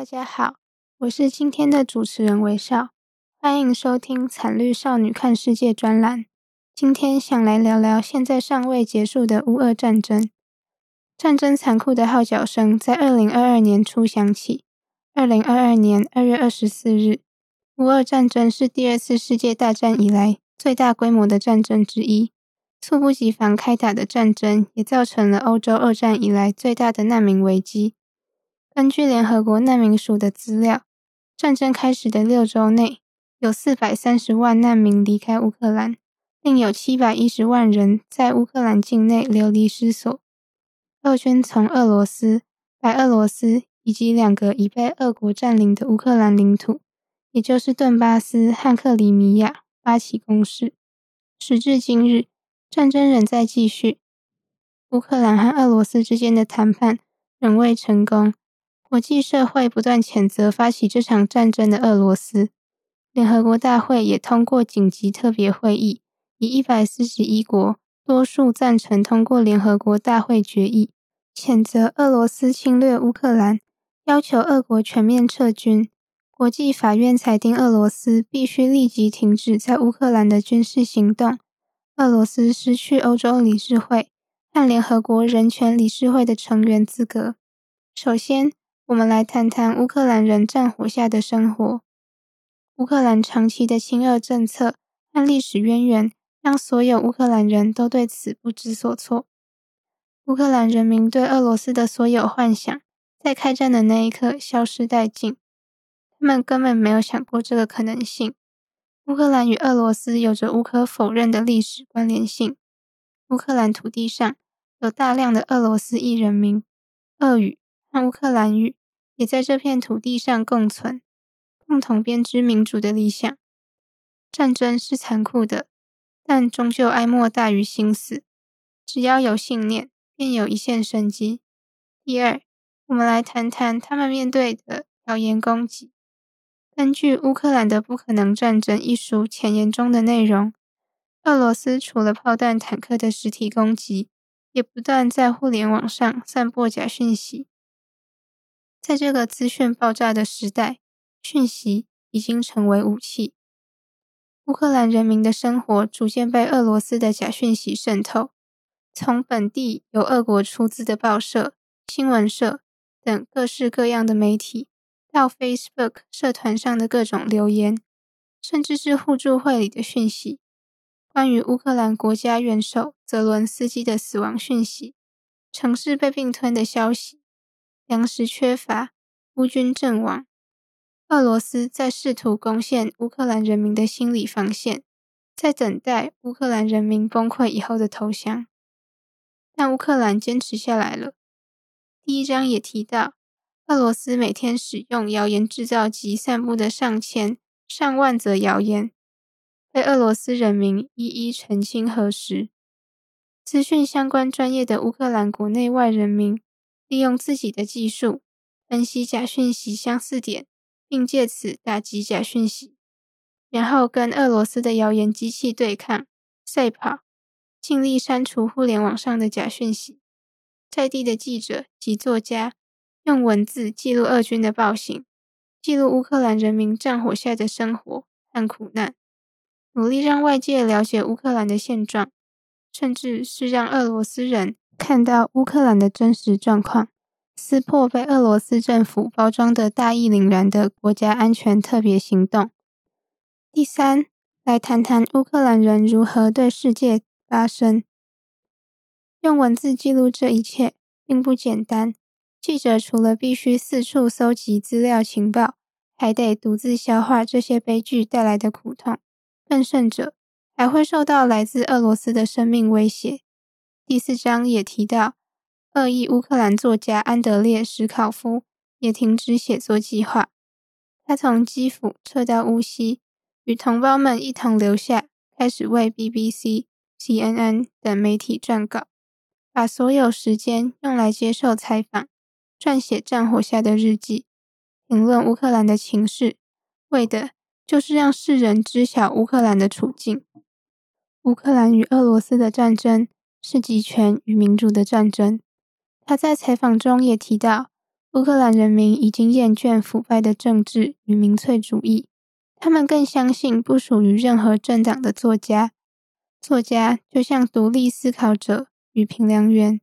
大家好，我是今天的主持人韦少，欢迎收听《惨绿少女看世界》专栏。今天想来聊聊现在尚未结束的乌俄战争。战争残酷的号角声在二零二二年初响起。二零二二年二月二十四日，乌俄战争是第二次世界大战以来最大规模的战争之一。猝不及防开打的战争，也造成了欧洲二战以来最大的难民危机。根据联合国难民署的资料，战争开始的六周内，有四百三十万难民离开乌克兰，另有七百一十万人在乌克兰境内流离失所。俄军从俄罗斯、白俄罗斯以及两个已被俄国占领的乌克兰领土，也就是顿巴斯和克里米亚发起攻势。时至今日，战争仍在继续，乌克兰和俄罗斯之间的谈判仍未成功。国际社会不断谴责发起这场战争的俄罗斯。联合国大会也通过紧急特别会议，以一百四十一国多数赞成通过联合国大会决议，谴责俄罗斯侵略乌克兰，要求俄国全面撤军。国际法院裁定俄罗斯必须立即停止在乌克兰的军事行动。俄罗斯失去欧洲理事会和联合国人权理事会的成员资格。首先，我们来谈谈乌克兰人战火下的生活。乌克兰长期的亲俄政策和历史渊源，让所有乌克兰人都对此不知所措。乌克兰人民对俄罗斯的所有幻想，在开战的那一刻消失殆尽。他们根本没有想过这个可能性。乌克兰与俄罗斯有着无可否认的历史关联性。乌克兰土地上有大量的俄罗斯裔人民，俄语和乌克兰语也在这片土地上共存，共同编织民主的理想。战争是残酷的，但终究哀莫大于心死。只要有信念，便有一线生机。第二，我们来谈谈他们面对的谣言攻击。根据乌克兰的《不可能战争》一书前言中的内容，俄罗斯除了炮弹、坦克的实体攻击，也不断在互联网上散播假讯息。在这个资讯爆炸的时代，讯息已经成为武器。乌克兰人民的生活逐渐被俄罗斯的假讯息渗透，从本地由俄国出资的报社、新闻社等各式各样的媒体。到 Facebook 社团上的各种留言，甚至是互助会里的讯息，关于乌克兰国家元首泽伦斯基的死亡讯息，城市被并吞的消息，粮食缺乏，乌军阵亡，俄罗斯在试图攻陷乌克兰人民的心理防线，在等待乌克兰人民崩溃以后的投降，但乌克兰坚持下来了。第一章也提到。俄罗斯每天使用谣言制造机散布的上千、上万则谣言，被俄罗斯人民一一澄清核实。资讯相关专业的乌克兰国内外人民，利用自己的技术分析假讯息相似点，并借此打击假讯息，然后跟俄罗斯的谣言机器对抗、赛跑，尽力删除互联网上的假讯息。在地的记者及作家。用文字记录俄军的暴行，记录乌克兰人民战火下的生活和苦难，努力让外界了解乌克兰的现状，甚至是让俄罗斯人看到乌克兰的真实状况，撕破被俄罗斯政府包装的大义凛然的国家安全特别行动。第三，来谈谈乌克兰人如何对世界发声，用文字记录这一切并不简单。记者除了必须四处搜集资料情报，还得独自消化这些悲剧带来的苦痛。更甚者，还会受到来自俄罗斯的生命威胁。第四章也提到，恶意乌克兰作家安德烈·史考夫也停止写作计划。他从基辅撤到乌西，与同胞们一同留下，开始为 BBC、CNN 等媒体撰稿，把所有时间用来接受采访。撰写战火下的日记，评论乌克兰的情势，为的就是让世人知晓乌克兰的处境。乌克兰与俄罗斯的战争是集权与民主的战争。他在采访中也提到，乌克兰人民已经厌倦腐败的政治与民粹主义，他们更相信不属于任何政党的作家。作家就像独立思考者与评量员，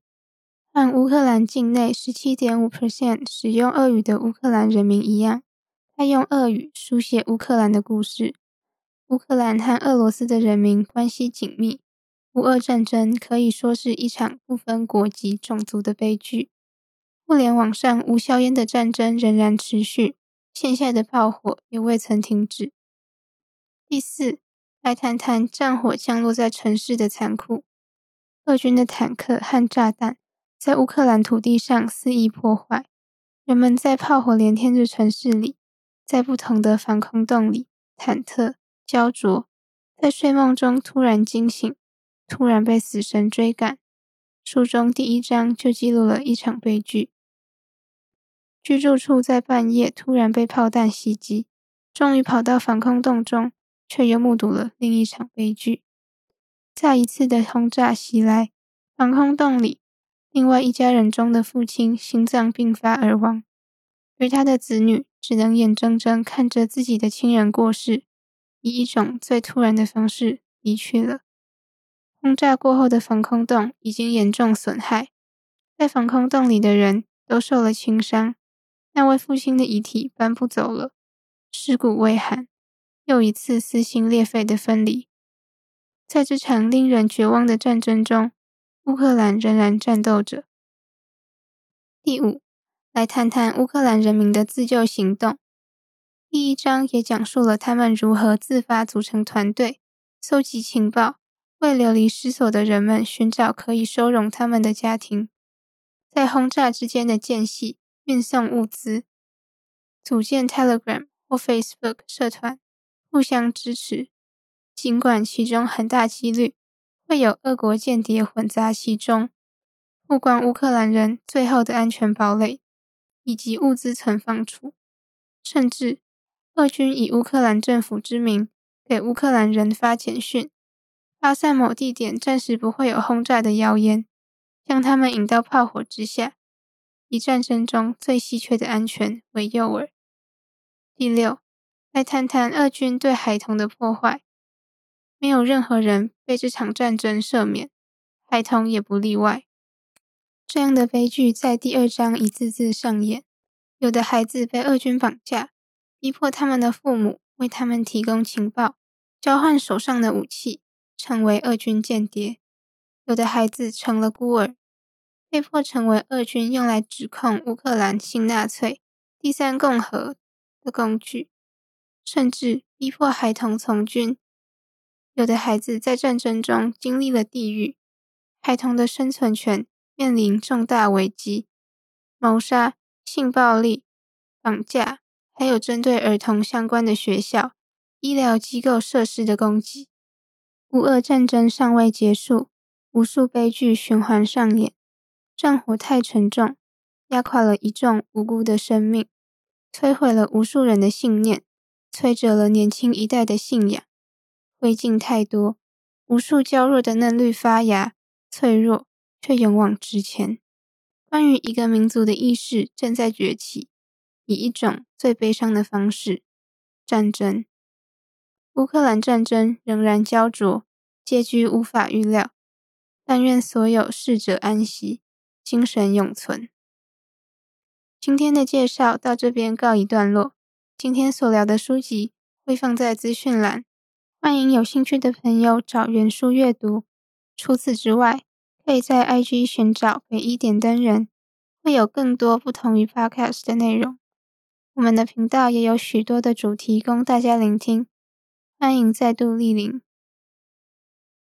按乌克兰境内十七点五 percent 使用俄语的乌克兰人民一样，他用俄语书写乌克兰的故事。乌克兰和俄罗斯的人民关系紧密，乌俄战争可以说是一场不分国籍、种族的悲剧。互联网上无硝烟的战争仍然持续，线下的炮火也未曾停止。第四。来谈谈战火降落在城市的残酷。俄军的坦克和炸弹在乌克兰土地上肆意破坏，人们在炮火连天的城市里，在不同的防空洞里忐忑、焦灼，在睡梦中突然惊醒，突然被死神追赶。书中第一章就记录了一场悲剧：居住处在半夜突然被炮弹袭击，终于跑到防空洞中。却又目睹了另一场悲剧。再一次的轰炸袭来，防空洞里，另外一家人中的父亲心脏病发而亡，而他的子女只能眼睁睁看着自己的亲人过世，以一种最突然的方式离去了。轰炸过后的防空洞已经严重损害，在防空洞里的人都受了轻伤。那位父亲的遗体搬不走了，尸骨未寒。又一次撕心裂肺的分离，在这场令人绝望的战争中，乌克兰仍然战斗着。第五，来谈谈乌克兰人民的自救行动。第一章也讲述了他们如何自发组成团队，搜集情报，为流离失所的人们寻找可以收容他们的家庭，在轰炸之间的间隙运送物资，组建 Telegram 或 Facebook 社团。互相支持，尽管其中很大几率会有俄国间谍混杂其中，曝光乌克兰人最后的安全堡垒以及物资存放处，甚至俄军以乌克兰政府之名给乌克兰人发简讯，发散某地点暂时不会有轰炸的谣言，将他们引到炮火之下，以战争中最稀缺的安全为诱饵。第六。来谈谈俄军对孩童的破坏，没有任何人被这场战争赦免，孩童也不例外。这样的悲剧在第二章一次次上演。有的孩子被俄军绑架，逼迫他们的父母为他们提供情报，交换手上的武器，成为俄军间谍。有的孩子成了孤儿，被迫成为俄军用来指控乌克兰新纳粹、第三共和的工具。甚至逼迫孩童从军，有的孩子在战争中经历了地狱，孩童的生存权面临重大危机，谋杀、性暴力、绑架，还有针对儿童相关的学校、医疗机构设施的攻击。乌俄战争尚未结束，无数悲剧循环上演，战火太沉重，压垮了一众无辜的生命，摧毁了无数人的信念。摧折了年轻一代的信仰，灰烬太多，无数娇弱的嫩绿发芽，脆弱却勇往直前。关于一个民族的意识正在崛起，以一种最悲伤的方式——战争。乌克兰战争仍然焦灼，结局无法预料。但愿所有逝者安息，精神永存。今天的介绍到这边告一段落。今天所聊的书籍会放在资讯栏，欢迎有兴趣的朋友找原书阅读。除此之外，可以在 IG 寻找北一点灯人，会有更多不同于 Podcast 的内容。我们的频道也有许多的主题供大家聆听，欢迎再度莅临。